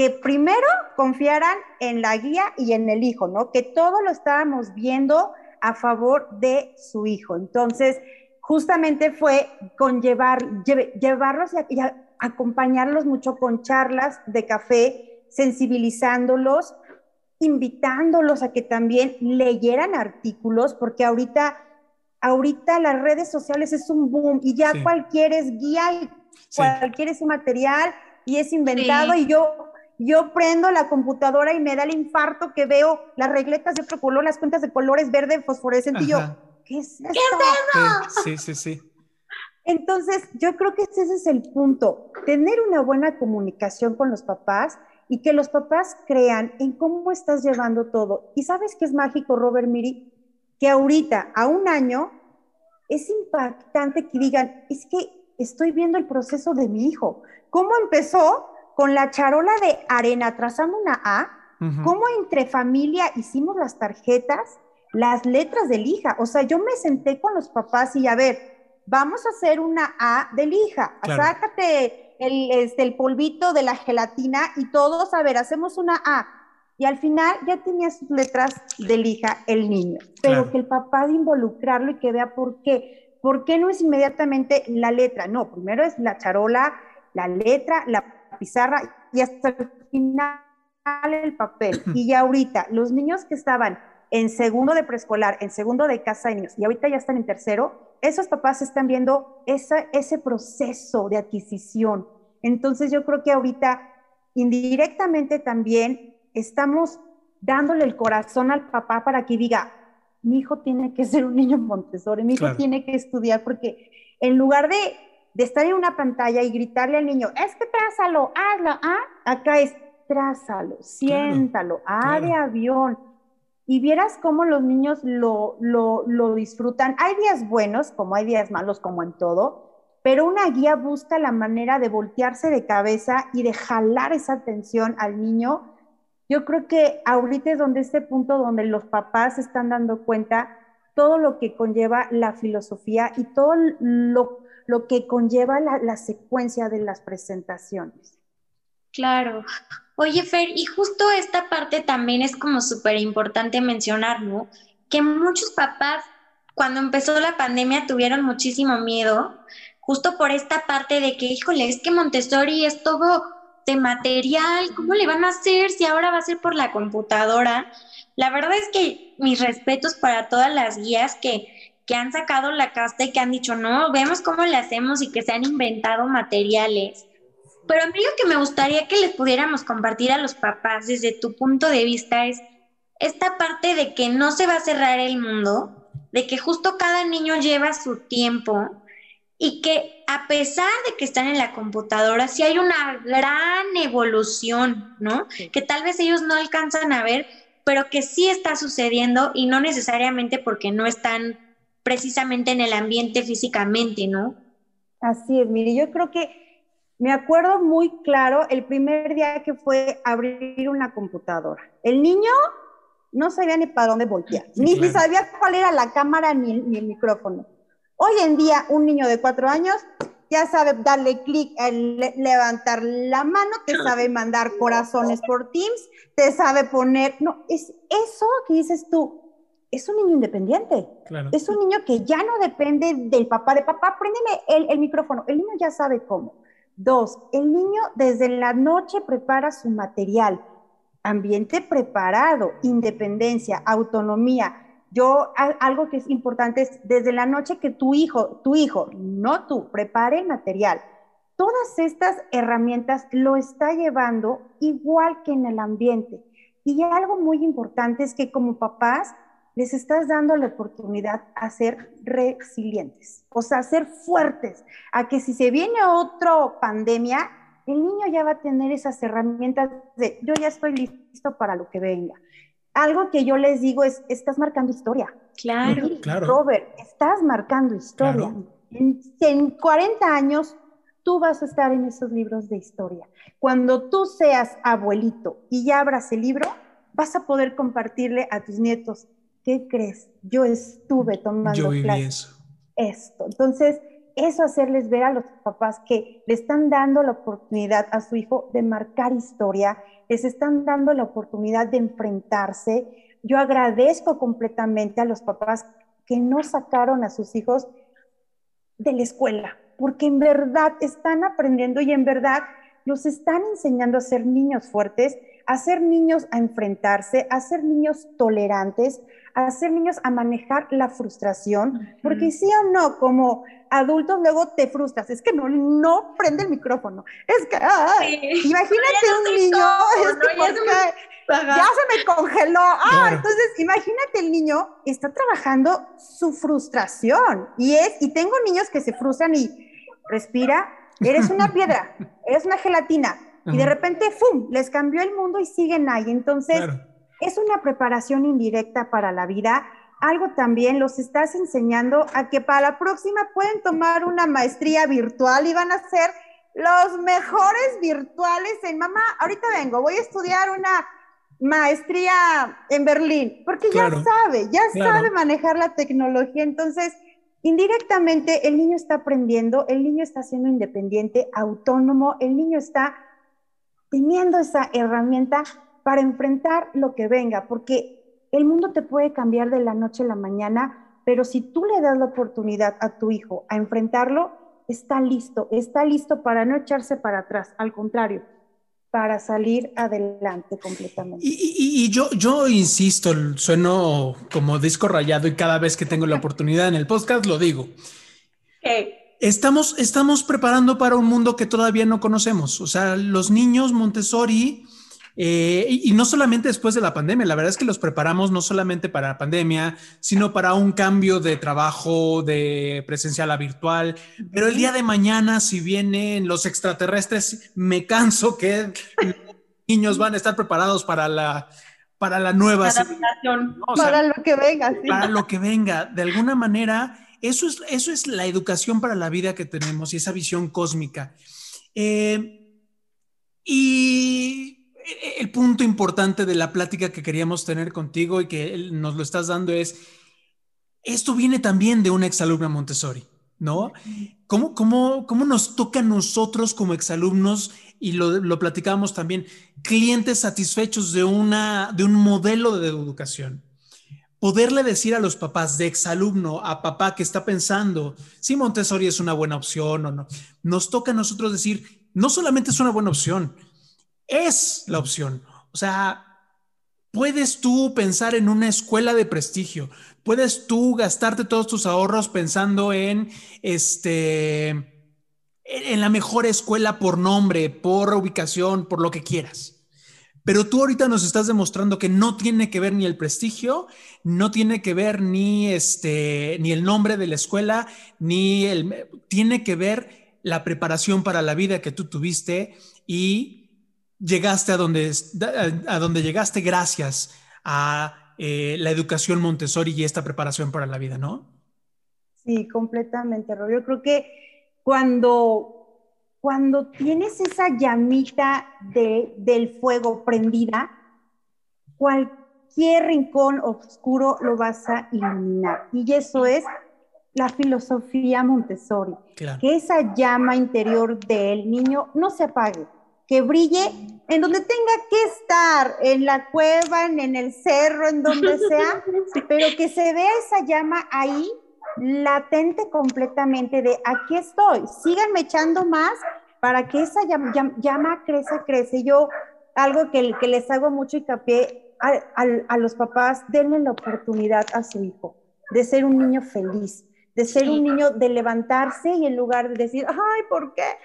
que primero confiaran en la guía y en el hijo, ¿no? Que todo lo estábamos viendo a favor de su hijo. Entonces, justamente fue con llevar, lleve- llevarlos y, a- y a- acompañarlos mucho con charlas de café, sensibilizándolos, invitándolos a que también leyeran artículos, porque ahorita, ahorita las redes sociales es un boom y ya
Sí.
cualquier es guía y
Sí.
cualquier es un material y es inventado
Sí.
y yo yo prendo la computadora y me da el infarto que veo las regletas de otro color, las cuentas de colores verde fosforescente y yo, ¿qué es esto?
Sí, sí, sí.
Entonces, yo creo que ese es el punto, tener una buena comunicación con los papás y que los papás crean en cómo estás llevando todo. Y sabes qué es mágico, Robert Miri, que ahorita, a un año, es impactante que digan, es que estoy viendo el proceso de mi hijo. ¿Cómo empezó con la charola de arena trazando una A? ¿Cómo entre familia hicimos las tarjetas, las letras de lija? O sea, yo me senté con los papás y a ver, vamos a hacer una A de lija, sácate el, este, el polvito de la gelatina y todos, a ver, hacemos una A. Y al final ya tenía sus letras de lija el niño, pero que el papá de involucrarlo y que vea por qué. ¿Por qué no es inmediatamente la letra? No, primero es la charola, la letra, la pizarra y hasta el final el papel. Y ya ahorita, los niños que estaban en segundo de preescolar, en segundo de casa de niños y ahorita ya están en tercero, esos papás están viendo ese proceso de adquisición. Entonces yo creo que ahorita indirectamente también estamos dándole el corazón al papá para que diga, mi hijo tiene que ser un niño Montessori, mi hijo tiene que estudiar, porque en lugar de, de, estar en una pantalla y gritarle al niño, es que trázalo, hazlo, ¿ah? acá es trázalo, siéntalo, ah, de avión y vieras cómo los niños lo, lo, disfrutan. Hay días buenos, como hay días malos, como en todo, pero una guía busca la manera de voltearse de cabeza y de jalar esa atención al niño. Yo creo que ahorita es donde este punto donde los papás se están dando cuenta todo lo que conlleva la filosofía y todo lo, lo que conlleva la, secuencia de las presentaciones.
Claro. Oye, Fer, y justo esta parte también es como súper importante mencionar, ¿no? Que muchos papás, cuando empezó la pandemia, tuvieron muchísimo miedo, justo por esta parte de que, híjole, es que Montessori es todo de material, ¿cómo le van a hacer si ahora va a ser por la computadora? La verdad es que mis respetos para todas las guías que, que han sacado la casta y que han dicho, no, vemos cómo le hacemos y que se han inventado materiales pero a mí lo que me gustaría que les pudiéramos compartir a los papás desde tu punto de vista es esta parte de que no se va a cerrar el mundo, de que justo cada niño lleva su tiempo y que a pesar de que están en la computadora, sí hay una gran evolución, ¿no? Que tal vez ellos no alcanzan a ver, pero que sí está sucediendo y no necesariamente porque no están precisamente en el ambiente físicamente, ¿no?
Así es, mire, yo creo que me acuerdo muy claro el primer día que fue abrir una computadora. El niño no sabía ni para dónde voltear, ni, sabía cuál era la cámara ni, el micrófono. Hoy en día, un niño de cuatro años ya sabe darle clic, levantar la mano, te sabe mandar corazones por Teams, te sabe poner, no, es eso que dices tú, es un niño independiente. Es un niño que ya no depende del papá, de papá, préndeme el, el micrófono. El niño ya sabe cómo. Dos, el niño desde la noche prepara su material. Ambiente preparado, independencia, autonomía. Yo, algo que es importante es desde la noche que tu hijo, tu hijo, no tú, prepare el material. Todas estas herramientas lo está llevando igual que en el ambiente. Y algo muy importante es que como papás les estás dando la oportunidad a ser resilientes, o sea, a ser fuertes, a que si se viene otra pandemia, el niño ya va a tener esas herramientas de yo ya estoy listo para lo que venga. Algo que yo les digo es, estás marcando historia.
Claro,
claro. Robert, estás marcando historia. En, en 40 años tú vas a estar en esos libros de historia. Cuando tú seas abuelito y ya abras el libro, vas a poder compartirle a tus nietos ¿qué crees? Yo estuve tomando
Yo viví eso.
Esto. Entonces, eso hacerles ver a los papás que le están dando la oportunidad a su hijo de marcar historia, les están dando la oportunidad de enfrentarse. Yo agradezco completamente a los papás que no sacaron a sus hijos de la escuela, porque en verdad están aprendiendo y en verdad los están enseñando a ser niños fuertes, a ser niños a enfrentarse, a ser niños tolerantes, a ser niños a manejar la frustración, porque sí o no, como, adultos luego te frustras, es que no, no prende el micrófono, es que, imagínate un niño, ya, se me, congeló, ah, entonces imagínate el niño está trabajando su frustración y es, y tengo niños que se frustran y respira, eres una piedra, eres una gelatina, y de repente, ¡fum!, les cambió el mundo y siguen ahí, entonces es una preparación indirecta para la vida algo también los estás enseñando a que para la próxima pueden tomar una maestría virtual y van a ser los mejores virtuales en mamá. Ahorita vengo, voy a estudiar una maestría en Berlín, porque ya sabe, ya sabe manejar la tecnología. Entonces, indirectamente el niño está aprendiendo, el niño está siendo independiente, autónomo, el niño está teniendo esa herramienta para enfrentar lo que venga, porque el mundo te puede cambiar de la noche a la mañana, pero si tú le das la oportunidad a tu hijo a enfrentarlo, está listo, está listo para no echarse para atrás, al contrario, para salir adelante completamente.
Y, yo, yo insisto, sueno como disco rayado y cada vez que tengo la oportunidad en el podcast lo digo. Estamos, estamos preparando para un mundo que todavía no conocemos. O sea, los niños Montessori eh, y, no solamente después de la pandemia, la verdad es que los preparamos no solamente para la pandemia, sino para un cambio de trabajo de presencial a virtual. Pero el día de mañana, si vienen los extraterrestres, me canso que los niños van a estar preparados para la, para la nueva
situación. para lo que venga.
Para lo que venga. De alguna manera, eso es, eso es la educación para la vida que tenemos y esa visión cósmica. Eh, y el punto importante de la plática que queríamos tener contigo y que nos lo estás dando es, esto viene también de una exalumna Montessori, ¿no? ¿Cómo, cómo, cómo nos toca a nosotros como exalumnos, y lo, lo platicábamos también, clientes satisfechos de, una, de un modelo de educación? Poderle decir a los papás de exalumno, a papá que está pensando si Montessori es una buena opción o no, nos toca a nosotros decir, no solamente es una buena opción, es la opción. O sea, puedes tú pensar en una escuela de prestigio, puedes tú gastarte todos tus ahorros pensando en este en la mejor escuela por nombre, por ubicación, por lo que quieras. Pero tú ahorita nos estás demostrando que no tiene que ver ni el prestigio, no tiene que ver ni este ni el nombre de la escuela, ni el tiene que ver la preparación para la vida que tú tuviste y llegaste a donde, a donde llegaste gracias a eh, la educación Montessori y esta preparación para la vida, ¿no?
Sí, completamente, Rob. Yo creo que cuando, cuando tienes esa llamita de, del fuego prendida, cualquier rincón oscuro lo vas a iluminar. Y eso es la filosofía Montessori, que esa llama interior del niño no se apague, que brille en donde tenga que estar, en la cueva, en, el cerro, en donde sea, pero que se vea esa llama ahí latente completamente de aquí estoy, síganme echando más para que esa llama, llama, crece, crece. Yo, algo que, que les hago mucho y a, a, a los papás, denle la oportunidad a su hijo de ser un niño feliz, de ser un niño de levantarse y en lugar de decir, ay, ¿por qué?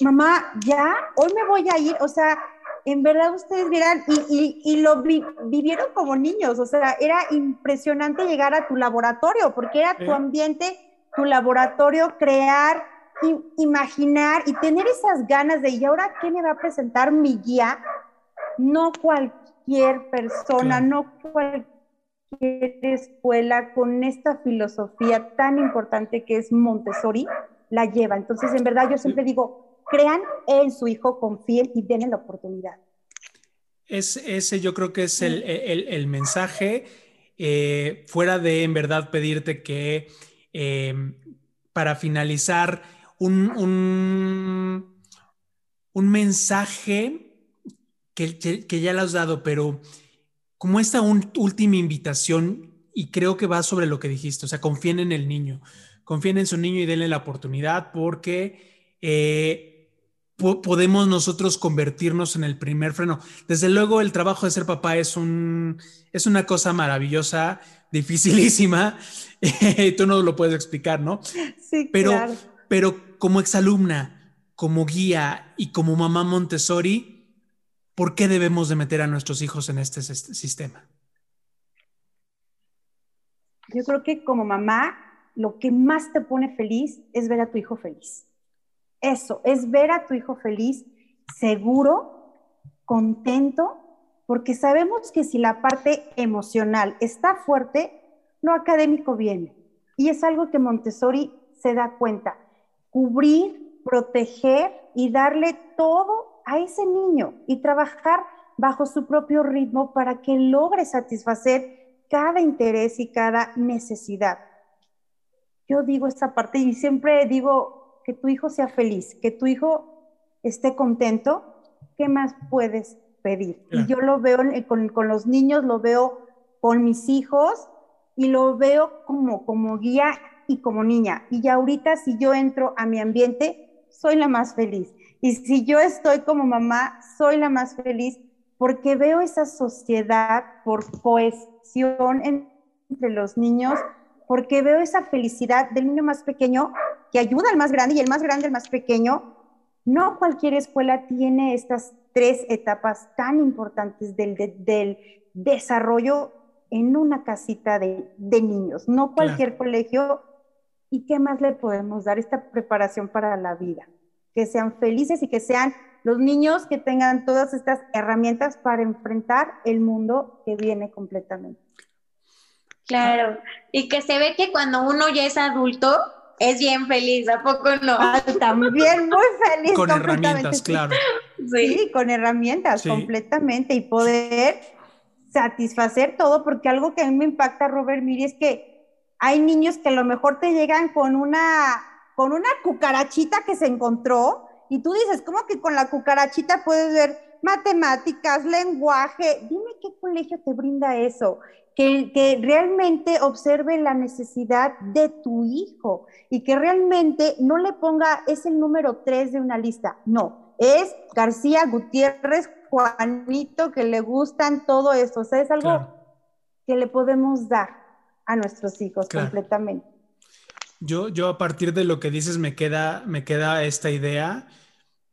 mamá, ya, hoy me voy a ir, o sea, en verdad ustedes vieran, y, lo vivieron como niños, o sea, era impresionante llegar a tu laboratorio, porque era tu ambiente, tu laboratorio, crear, imaginar y tener esas ganas de, ¿y ahora qué me va a presentar mi guía? No cualquier persona, no cualquier escuela con esta filosofía tan importante que es Montessori, la lleva. Entonces, en verdad, yo siempre digo, crean en su hijo, confíen y denle la oportunidad.
Es, ese yo creo que es el, mensaje, eh, fuera de en verdad pedirte que em, para finalizar un, un, mensaje que, que, ya le has dado, pero como esta última invitación, y creo que va sobre lo que dijiste, o sea, confíen en el niño, confíen en su niño y denle la oportunidad porque... Eh, podemos nosotros convertirnos en el primer freno. Desde luego, el trabajo de ser papá es, un, es una cosa maravillosa, dificilísima. Tú no lo puedes explicar, ¿no?
Sí,
pero,
claro.
pero como exalumna, como guía y como mamá Montessori, ¿por qué debemos de meter a nuestros hijos en este sistema?
Yo creo que como mamá, lo que más te pone feliz es ver a tu hijo feliz eso, es ver a tu hijo feliz, seguro, contento, porque sabemos que si la parte emocional está fuerte, lo académico viene. Y es algo que Montessori se da cuenta. Cubrir, proteger y darle todo a ese niño y trabajar bajo su propio ritmo para que logre satisfacer cada interés y cada necesidad. Yo digo esta parte y siempre digo, que tu hijo sea feliz, que tu hijo esté contento, ¿qué más puedes pedir? Y yo lo veo con, con, los niños, lo veo con mis hijos y lo veo como, como guía y como niña. Y ya ahorita si yo entro a mi ambiente, soy la más feliz. Y si yo estoy como mamá, soy la más feliz porque veo esa sociedad por cohesión entre los niños, porque veo esa felicidad del niño más pequeño que ayuda al más grande y el más grande al más pequeño. No cualquier escuela tiene estas tres etapas tan importantes del, del desarrollo en una casita de, de niños, no cualquier colegio. ¿Y qué más le podemos dar esta preparación para la vida? Que sean felices y que sean los niños que tengan todas estas herramientas para enfrentar el mundo que viene completamente.
Claro, y que se ve que cuando uno ya es adulto, es bien feliz, ¿a poco no?
Ah, también muy feliz.
Con herramientas, claro.
Sí. con herramientas, completamente, y poder satisfacer todo, porque algo que a mí me impacta, Robert Miri, es que hay niños que a lo mejor te llegan con una, con una cucarachita que se encontró, y tú dices, ¿cómo que con la cucarachita puedes ver matemáticas, lenguaje? Dime qué colegio te brinda eso que, realmente observe la necesidad de tu hijo y que realmente no le ponga, es el número tres de una lista, no, es García Gutiérrez, Juanito, que le gustan todo eso, o sea, es algo que le podemos dar a nuestros hijos completamente.
Yo, yo a partir de lo que dices me queda, me queda esta idea.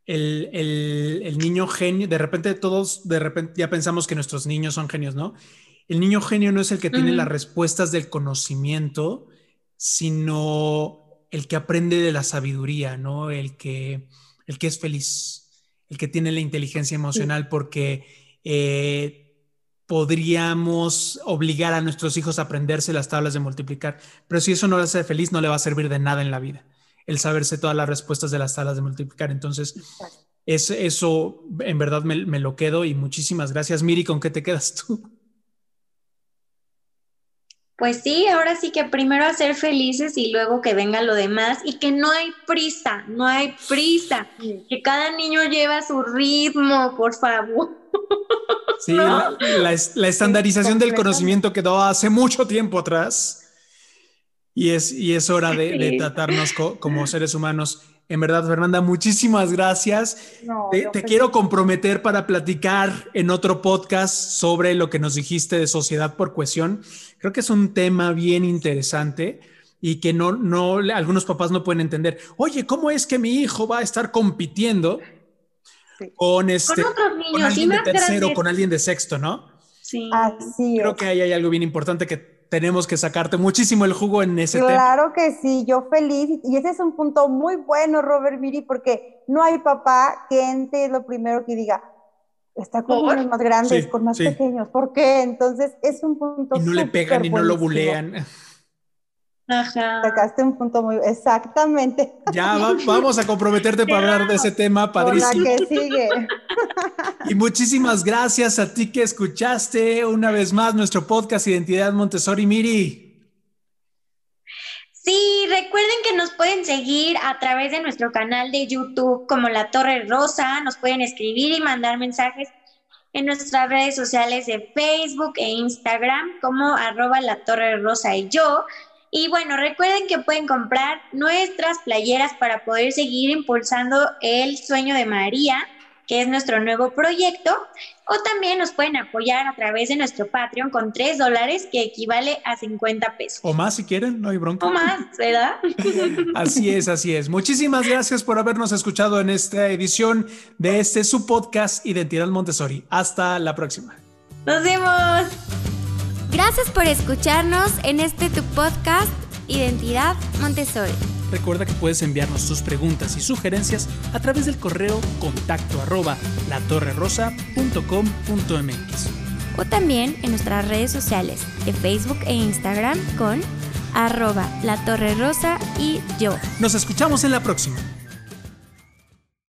El, el, el, niño genio, de repente todos, de repente ya pensamos que nuestros niños son genios, ¿no? El niño genio no es el que tiene las respuestas del conocimiento, sino el que aprende de la sabiduría, ¿no? El que, el que es feliz, el que tiene la inteligencia emocional, porque eh, podríamos obligar a nuestros hijos a aprenderse las tablas de multiplicar, pero si eso no le hace feliz, no le va a servir de nada en la vida, el saberse todas las respuestas de las tablas de multiplicar. Entonces, es, eso en verdad me, me lo quedo y muchísimas gracias. Miri, ¿con qué te quedas tú?
Pues sí, ahora sí que primero hacer felices y luego que venga lo demás y que no hay prisa, no hay prisa, que cada niño lleva su ritmo, por favor.
Sí, la, estandarización del conocimiento quedó hace mucho tiempo atrás y es, y es hora de, tratarnos como seres humanos en verdad, Fernanda, muchísimas gracias. te, quiero comprometer para platicar en otro podcast sobre lo que nos dijiste de sociedad por cohesión. Creo que es un tema bien interesante y que no, no, algunos papás no pueden entender. Oye, ¿cómo es que mi hijo va a estar compitiendo con este, con, alguien de tercero, con alguien de sexto, no?
Sí.
Así
Creo que ahí hay algo bien importante que tenemos que sacarte muchísimo el jugo en ese
tema.
Claro
que sí, yo feliz. Y ese es un punto muy bueno, Robert Miri, porque no hay papá que entre lo primero que diga, está con los más grandes, con más pequeños. ¿Por qué? Entonces es un punto.
Y no le pegan y no lo bulean.
Ajá.
Sacaste un punto muy. Exactamente.
Ya vamos a comprometerte para hablar de ese tema, padrísimo.
la que sigue.
Y muchísimas gracias a ti que escuchaste una vez más nuestro podcast Identidad Montessori Miri.
Sí, recuerden que nos pueden seguir a través de nuestro canal de YouTube como La Torre Rosa, nos pueden escribir y mandar mensajes en nuestras redes sociales de Facebook e Instagram como arroba La Torre Rosa y yo. Y bueno, recuerden que pueden comprar nuestras playeras para poder seguir impulsando el sueño de María que es nuestro nuevo proyecto, o también nos pueden apoyar a través de nuestro Patreon con 3 dólares, que equivale a 50 pesos.
O más si quieren, no hay bronca.
O más, ¿verdad?
así es, así es. Muchísimas gracias por habernos escuchado en esta edición de este su podcast Identidad Montessori. Hasta la próxima.
Nos vemos.
Gracias por escucharnos en este tu podcast Identidad Montessori.
Recuerda que puedes enviarnos tus preguntas y sugerencias a través del correo contacto arroba latorrerosa.com.mx
o también en nuestras redes sociales de Facebook e Instagram con arroba la torre rosa y yo.
Nos escuchamos en la próxima.